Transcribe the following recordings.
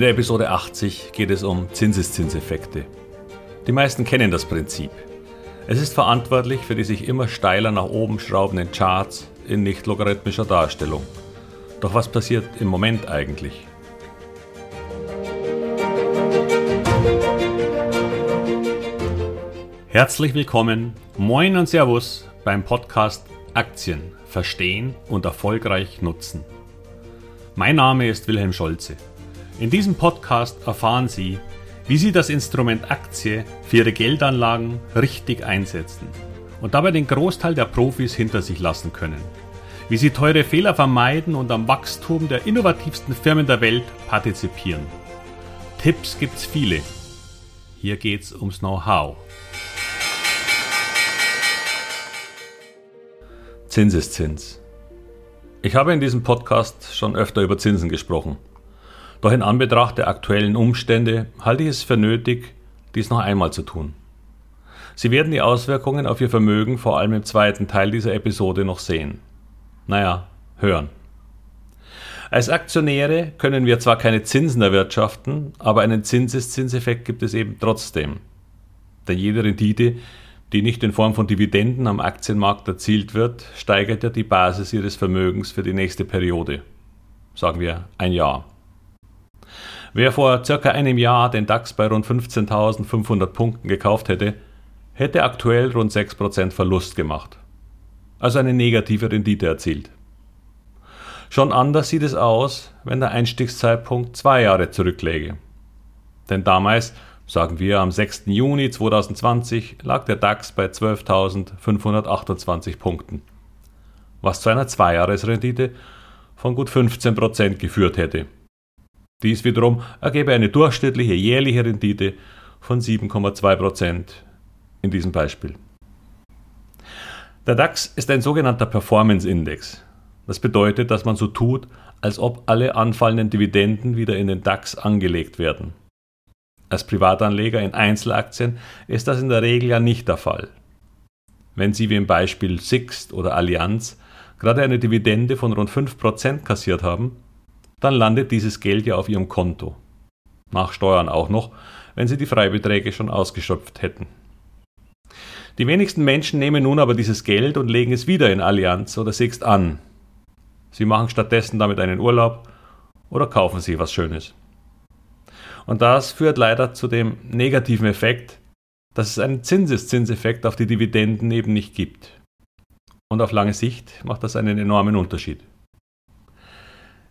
In der Episode 80 geht es um Zinseszinseffekte. Die meisten kennen das Prinzip. Es ist verantwortlich für die sich immer steiler nach oben schraubenden Charts in nicht logarithmischer Darstellung. Doch was passiert im Moment eigentlich? Herzlich willkommen, moin und Servus beim Podcast Aktien verstehen und erfolgreich nutzen. Mein Name ist Wilhelm Scholze. In diesem Podcast erfahren Sie, wie Sie das Instrument Aktie für Ihre Geldanlagen richtig einsetzen und dabei den Großteil der Profis hinter sich lassen können. Wie Sie teure Fehler vermeiden und am Wachstum der innovativsten Firmen der Welt partizipieren. Tipps gibt's viele. Hier geht's ums Know-how. Zinseszins. Ich habe in diesem Podcast schon öfter über Zinsen gesprochen. Doch in Anbetracht der aktuellen Umstände halte ich es für nötig, dies noch einmal zu tun. Sie werden die Auswirkungen auf Ihr Vermögen vor allem im zweiten Teil dieser Episode noch sehen. Naja, hören. Als Aktionäre können wir zwar keine Zinsen erwirtschaften, aber einen Zinseszinseffekt gibt es eben trotzdem. Denn jede Rendite, die nicht in Form von Dividenden am Aktienmarkt erzielt wird, steigert ja die Basis Ihres Vermögens für die nächste Periode. Sagen wir ein Jahr. Wer vor circa einem Jahr den DAX bei rund 15.500 Punkten gekauft hätte, hätte aktuell rund 6% Verlust gemacht. Also eine negative Rendite erzielt. Schon anders sieht es aus, wenn der Einstiegszeitpunkt zwei Jahre zurückläge. Denn damals, sagen wir am 6. Juni 2020, lag der DAX bei 12.528 Punkten, was zu einer Zweijahresrendite von gut 15% geführt hätte. Dies wiederum ergebe eine durchschnittliche jährliche Rendite von 7,2% in diesem Beispiel. Der DAX ist ein sogenannter Performance-Index. Das bedeutet, dass man so tut, als ob alle anfallenden Dividenden wieder in den DAX angelegt werden. Als Privatanleger in Einzelaktien ist das in der Regel ja nicht der Fall. Wenn Sie wie im Beispiel Sixt oder Allianz gerade eine Dividende von rund 5% kassiert haben, dann landet dieses Geld ja auf Ihrem Konto. Nach Steuern auch noch, wenn Sie die Freibeträge schon ausgeschöpft hätten. Die wenigsten Menschen nehmen nun aber dieses Geld und legen es wieder in Allianz oder Sixt an. Sie machen stattdessen damit einen Urlaub oder kaufen sich was Schönes. Und das führt leider zu dem negativen Effekt, dass es einen Zinseszinseffekt auf die Dividenden eben nicht gibt. Und auf lange Sicht macht das einen enormen Unterschied.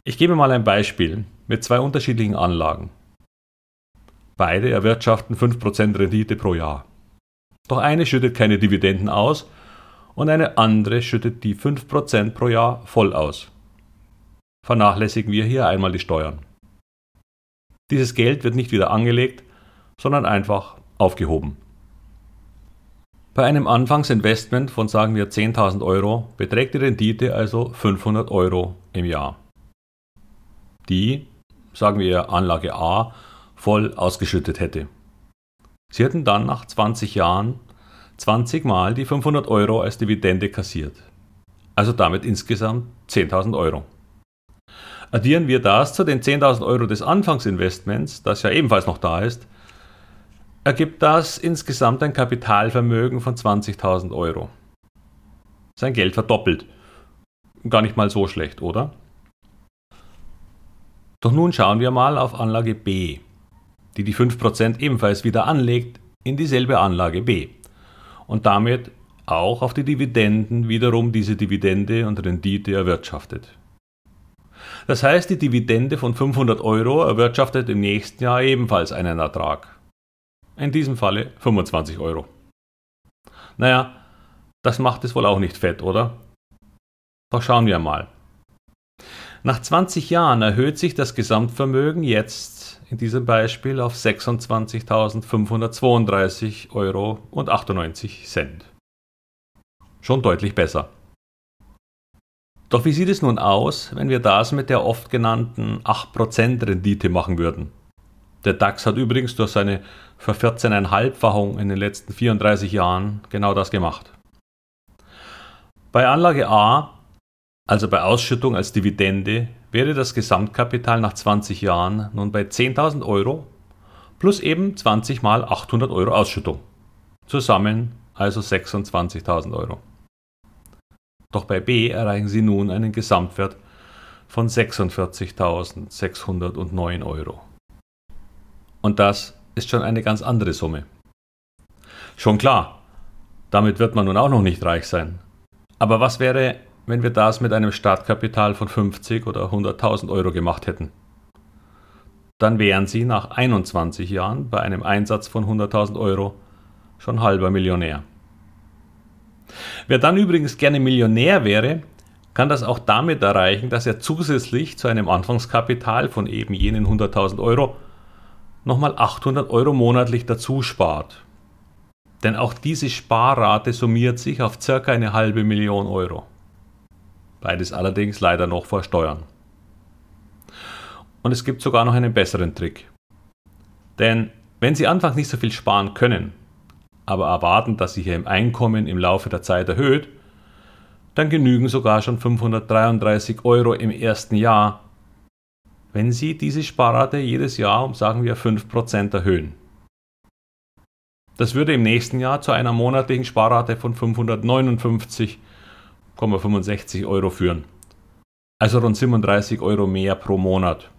Ich gebe mal ein Beispiel mit zwei unterschiedlichen Anlagen. Beide erwirtschaften 5% Rendite pro Jahr. Doch eine schüttet keine Dividenden aus und eine andere schüttet die 5% pro Jahr voll aus. Vernachlässigen wir hier einmal die Steuern. Dieses Geld wird nicht wieder angelegt, sondern einfach aufgehoben. Bei einem Anfangsinvestment von sagen wir 10.000 Euro beträgt die Rendite also 500 Euro im Jahr die, sagen wir Anlage A, voll ausgeschüttet hätte. Sie hätten dann nach 20 Jahren 20 Mal die 500 Euro als Dividende kassiert. Also damit insgesamt 10.000 Euro. Addieren wir das zu den 10.000 Euro des Anfangsinvestments, das ja ebenfalls noch da ist, ergibt das insgesamt ein Kapitalvermögen von 20.000 Euro. Sein Geld verdoppelt. Gar nicht mal so schlecht, oder? Doch nun schauen wir mal auf Anlage B, die die 5% ebenfalls wieder anlegt in dieselbe Anlage B und damit auch auf die Dividenden wiederum diese Dividende und Rendite erwirtschaftet. Das heißt, die Dividende von 500 Euro erwirtschaftet im nächsten Jahr ebenfalls einen Ertrag. In diesem Falle 25 Euro. Naja, das macht es wohl auch nicht fett, oder? Doch schauen wir mal. Nach 20 Jahren erhöht sich das Gesamtvermögen jetzt in diesem Beispiel auf 26.532 Euro und 98 Cent. Schon deutlich besser. Doch wie sieht es nun aus, wenn wir das mit der oft genannten 8% Rendite machen würden? Der DAX hat übrigens durch seine Ver-14,5-fachung in den letzten 34 Jahren genau das gemacht. Bei Anlage A also bei Ausschüttung als Dividende wäre das Gesamtkapital nach 20 Jahren nun bei 10.000 Euro plus eben 20 mal 800 Euro Ausschüttung. Zusammen also 26.000 Euro. Doch bei B erreichen Sie nun einen Gesamtwert von 46.609 Euro. Und das ist schon eine ganz andere Summe. Schon klar, damit wird man nun auch noch nicht reich sein. Aber was wäre, wenn wir das mit einem Startkapital von 50 oder 100.000 Euro gemacht hätten? Dann wären Sie nach 21 Jahren bei einem Einsatz von 100.000 Euro schon halber Millionär. Wer dann übrigens gerne Millionär wäre, kann das auch damit erreichen, dass er zusätzlich zu einem Anfangskapital von eben jenen 100.000 Euro nochmal 800 Euro monatlich dazu spart. Denn auch diese Sparrate summiert sich auf circa eine halbe Million Euro. Beides allerdings leider noch vor Steuern. Und es gibt sogar noch einen besseren Trick. Denn wenn Sie anfangs nicht so viel sparen können, aber erwarten, dass sich Ihr Einkommen im Laufe der Zeit erhöht, dann genügen sogar schon 533 Euro im ersten Jahr, wenn Sie diese Sparrate jedes Jahr um sagen wir 5% erhöhen. Das würde im nächsten Jahr zu einer monatlichen Sparrate von 559,65 Euro führen. Also rund 37 Euro mehr pro Monat.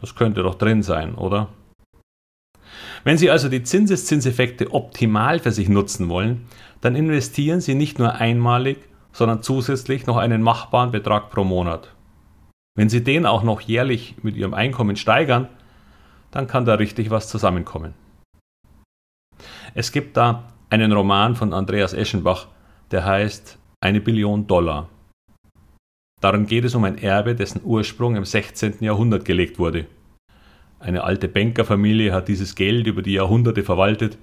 Das könnte doch drin sein, oder? Wenn Sie also die Zinseszinseffekte optimal für sich nutzen wollen, dann investieren Sie nicht nur einmalig, sondern zusätzlich noch einen machbaren Betrag pro Monat. Wenn Sie den auch noch jährlich mit Ihrem Einkommen steigern, dann kann da richtig was zusammenkommen. Es gibt da einen Roman von Andreas Eschenbach, der heißt Eine Billion Dollar. Darin geht es um ein Erbe, dessen Ursprung im 16. Jahrhundert gelegt wurde. Eine alte Bankerfamilie hat dieses Geld über die Jahrhunderte verwaltet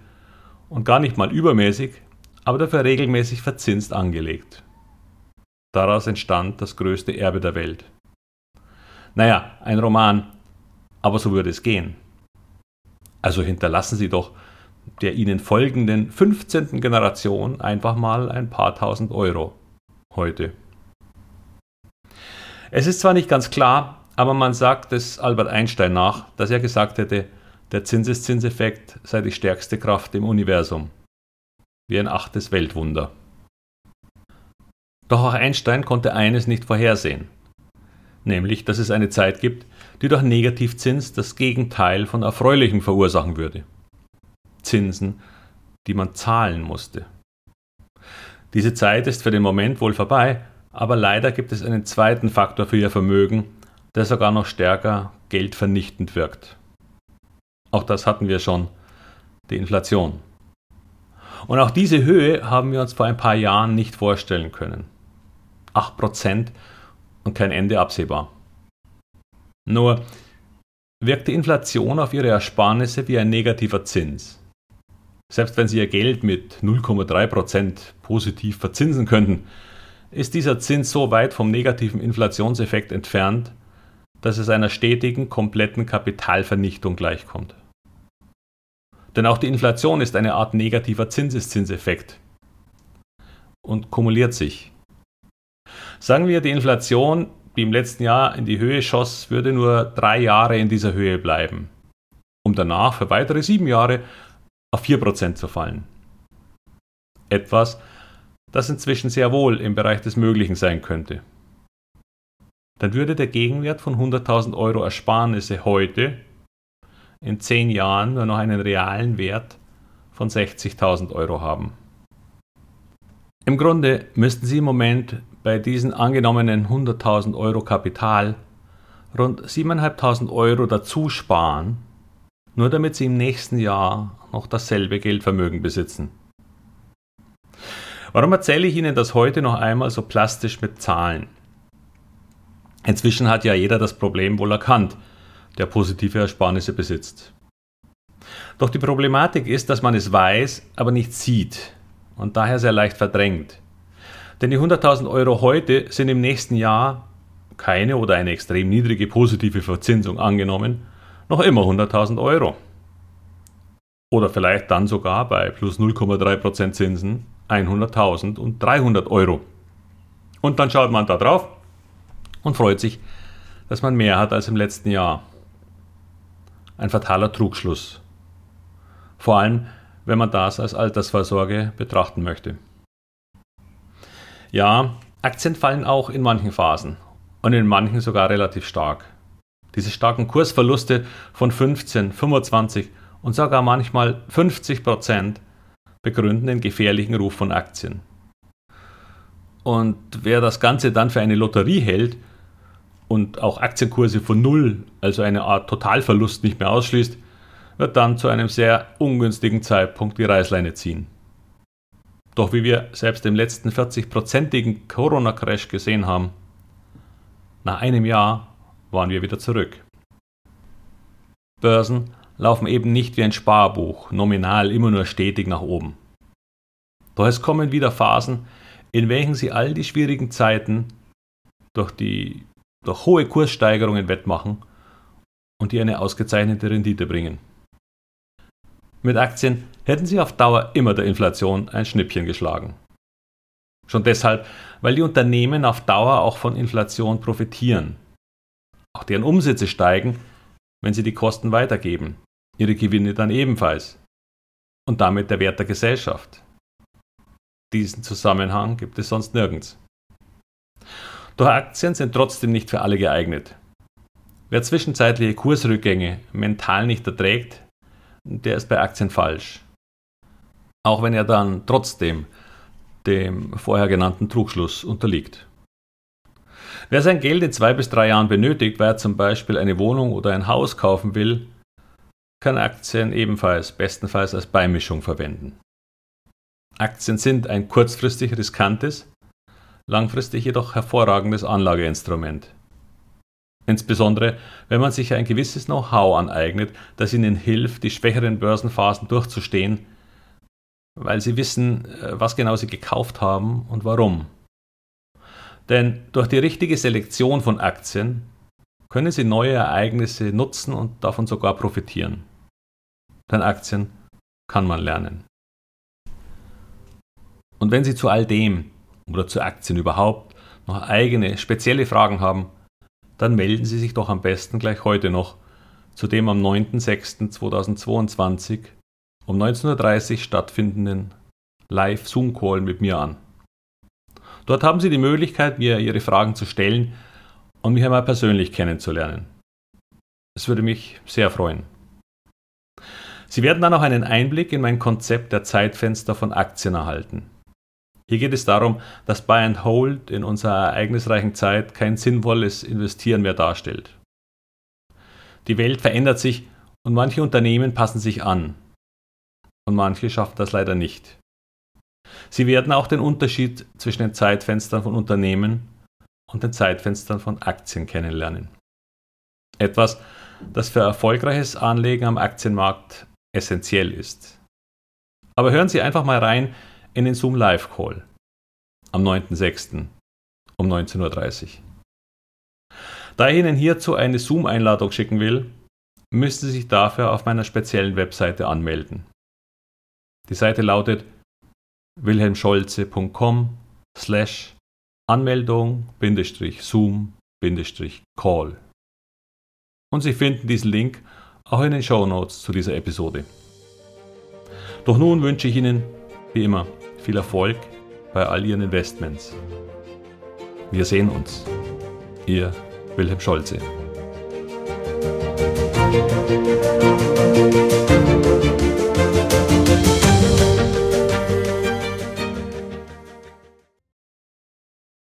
und gar nicht mal übermäßig, aber dafür regelmäßig verzinst angelegt. Daraus entstand das größte Erbe der Welt. Naja, ein Roman, aber so würde es gehen. Also hinterlassen Sie doch der Ihnen folgenden 15. Generation einfach mal ein paar tausend Euro heute. Es ist zwar nicht ganz klar, aber man sagt es Albert Einstein nach, dass er gesagt hätte, der Zinseszinseffekt sei die stärkste Kraft im Universum. Wie ein achtes Weltwunder. Doch auch Einstein konnte eines nicht vorhersehen, nämlich dass es eine Zeit gibt, die durch Negativzins das Gegenteil von Erfreulichem verursachen würde. Zinsen, die man zahlen musste. Diese Zeit ist für den Moment wohl vorbei, aber leider gibt es einen zweiten Faktor für ihr Vermögen, der sogar noch stärker geldvernichtend wirkt. Auch das hatten wir schon, die Inflation. Und auch diese Höhe haben wir uns vor ein paar Jahren nicht vorstellen können. 8% und kein Ende absehbar. Nur wirkt die Inflation auf ihre Ersparnisse wie ein negativer Zins. Selbst wenn Sie Ihr Geld mit 0,3% positiv verzinsen könnten, ist dieser Zins so weit vom negativen Inflationseffekt entfernt, dass es einer stetigen, kompletten Kapitalvernichtung gleichkommt. Denn auch die Inflation ist eine Art negativer Zinseszinseffekt und kumuliert sich. Sagen wir, die Inflation, die im letzten Jahr in die Höhe schoss, würde nur drei Jahre in dieser Höhe bleiben, um danach für weitere sieben Jahre auf 4% zu fallen. Etwas, das inzwischen sehr wohl im Bereich des Möglichen sein könnte dann würde der Gegenwert von 100.000 Euro Ersparnisse heute in 10 Jahren nur noch einen realen Wert von 60.000 Euro haben. Im Grunde müssten Sie im Moment bei diesen angenommenen 100.000 Euro Kapital rund 7.500 Euro dazu sparen, nur damit Sie im nächsten Jahr noch dasselbe Geldvermögen besitzen. Warum erzähle ich Ihnen das heute noch einmal so plastisch mit Zahlen? Inzwischen hat ja jeder das Problem wohl erkannt, der positive Ersparnisse besitzt. Doch die Problematik ist, dass man es weiß, aber nicht sieht und daher sehr leicht verdrängt. Denn die 100.000 Euro heute sind im nächsten Jahr keine oder eine extrem niedrige positive Verzinsung angenommen, noch immer 100.000 Euro. Oder vielleicht dann sogar bei plus 0,3% Zinsen 100.000 und 300 Euro. Und dann schaut man da drauf und freut sich, dass man mehr hat als im letzten Jahr. Ein fataler Trugschluss. Vor allem, wenn man das als Altersvorsorge betrachten möchte. Ja, Aktien fallen auch in manchen Phasen und in manchen sogar relativ stark. Diese starken Kursverluste von 15, 25 und sogar manchmal 50 Prozent begründen den gefährlichen Ruf von Aktien. Und wer das Ganze dann für eine Lotterie hält und auch Aktienkurse von Null, also eine Art Totalverlust nicht mehr ausschließt, wird dann zu einem sehr ungünstigen Zeitpunkt die Reißleine ziehen. Doch wie wir selbst im letzten 40-prozentigen Corona-Crash gesehen haben, nach einem Jahr waren wir wieder zurück. Börsen laufen eben nicht wie ein Sparbuch, nominal immer nur stetig nach oben. Doch es kommen wieder Phasen, in welchen sie all die schwierigen Zeiten durch die durch hohe Kurssteigerungen wettmachen und die eine ausgezeichnete Rendite bringen. Mit Aktien hätten sie auf Dauer immer der Inflation ein Schnippchen geschlagen. Schon deshalb, weil die Unternehmen auf Dauer auch von Inflation profitieren. Auch deren Umsätze steigen, wenn sie die Kosten weitergeben, ihre Gewinne dann ebenfalls. Und damit der Wert der Gesellschaft. Diesen Zusammenhang gibt es sonst nirgends. Doch Aktien sind trotzdem nicht für alle geeignet. Wer zwischenzeitliche Kursrückgänge mental nicht erträgt, der ist bei Aktien falsch. Auch wenn er dann trotzdem dem vorher genannten Trugschluss unterliegt. Wer sein Geld in zwei bis drei Jahren benötigt, weil er zum Beispiel eine Wohnung oder ein Haus kaufen will, kann Aktien ebenfalls bestenfalls als Beimischung verwenden. Aktien sind ein kurzfristig riskantes, langfristig jedoch hervorragendes Anlageinstrument. Insbesondere, wenn man sich ein gewisses Know-how aneignet, das ihnen hilft, die schwächeren Börsenphasen durchzustehen, weil sie wissen, äh, was genau sie gekauft haben und warum. Denn durch die richtige Selektion von Aktien können sie neue Ereignisse nutzen und davon sogar profitieren. Denn Aktien kann man lernen. Und wenn Sie zu all dem oder zu Aktien überhaupt noch eigene spezielle Fragen haben, dann melden Sie sich doch am besten gleich heute noch zu dem am 9.06.2022 um 19.30 Uhr stattfindenden Live-Zoom-Call mit mir an. Dort haben Sie die Möglichkeit, mir Ihre Fragen zu stellen und mich einmal persönlich kennenzulernen. Es würde mich sehr freuen. Sie werden dann auch einen Einblick in mein Konzept der Zeitfenster von Aktien erhalten. Hier geht es darum, dass Buy and Hold in unserer ereignisreichen Zeit kein sinnvolles Investieren mehr darstellt. Die Welt verändert sich und manche Unternehmen passen sich an. Und manche schaffen das leider nicht. Sie werden auch den Unterschied zwischen den Zeitfenstern von Unternehmen und den Zeitfenstern von Aktien kennenlernen. Etwas, das für erfolgreiches Anlegen am Aktienmarkt essentiell ist. Aber hören Sie einfach mal rein, in den Zoom Live Call am 9.6. um 19.30 Uhr. Da ich Ihnen hierzu eine Zoom-Einladung schicken will, müssen Sie sich dafür auf meiner speziellen Webseite anmelden. Die Seite lautet wilhelmscholze.com slash Anmeldung-Zoom-Call. Und Sie finden diesen Link auch in den Show Notes zu dieser Episode. Doch nun wünsche ich Ihnen, wie immer, viel Erfolg bei all Ihren Investments. Wir sehen uns. Ihr Wilhelm Scholze.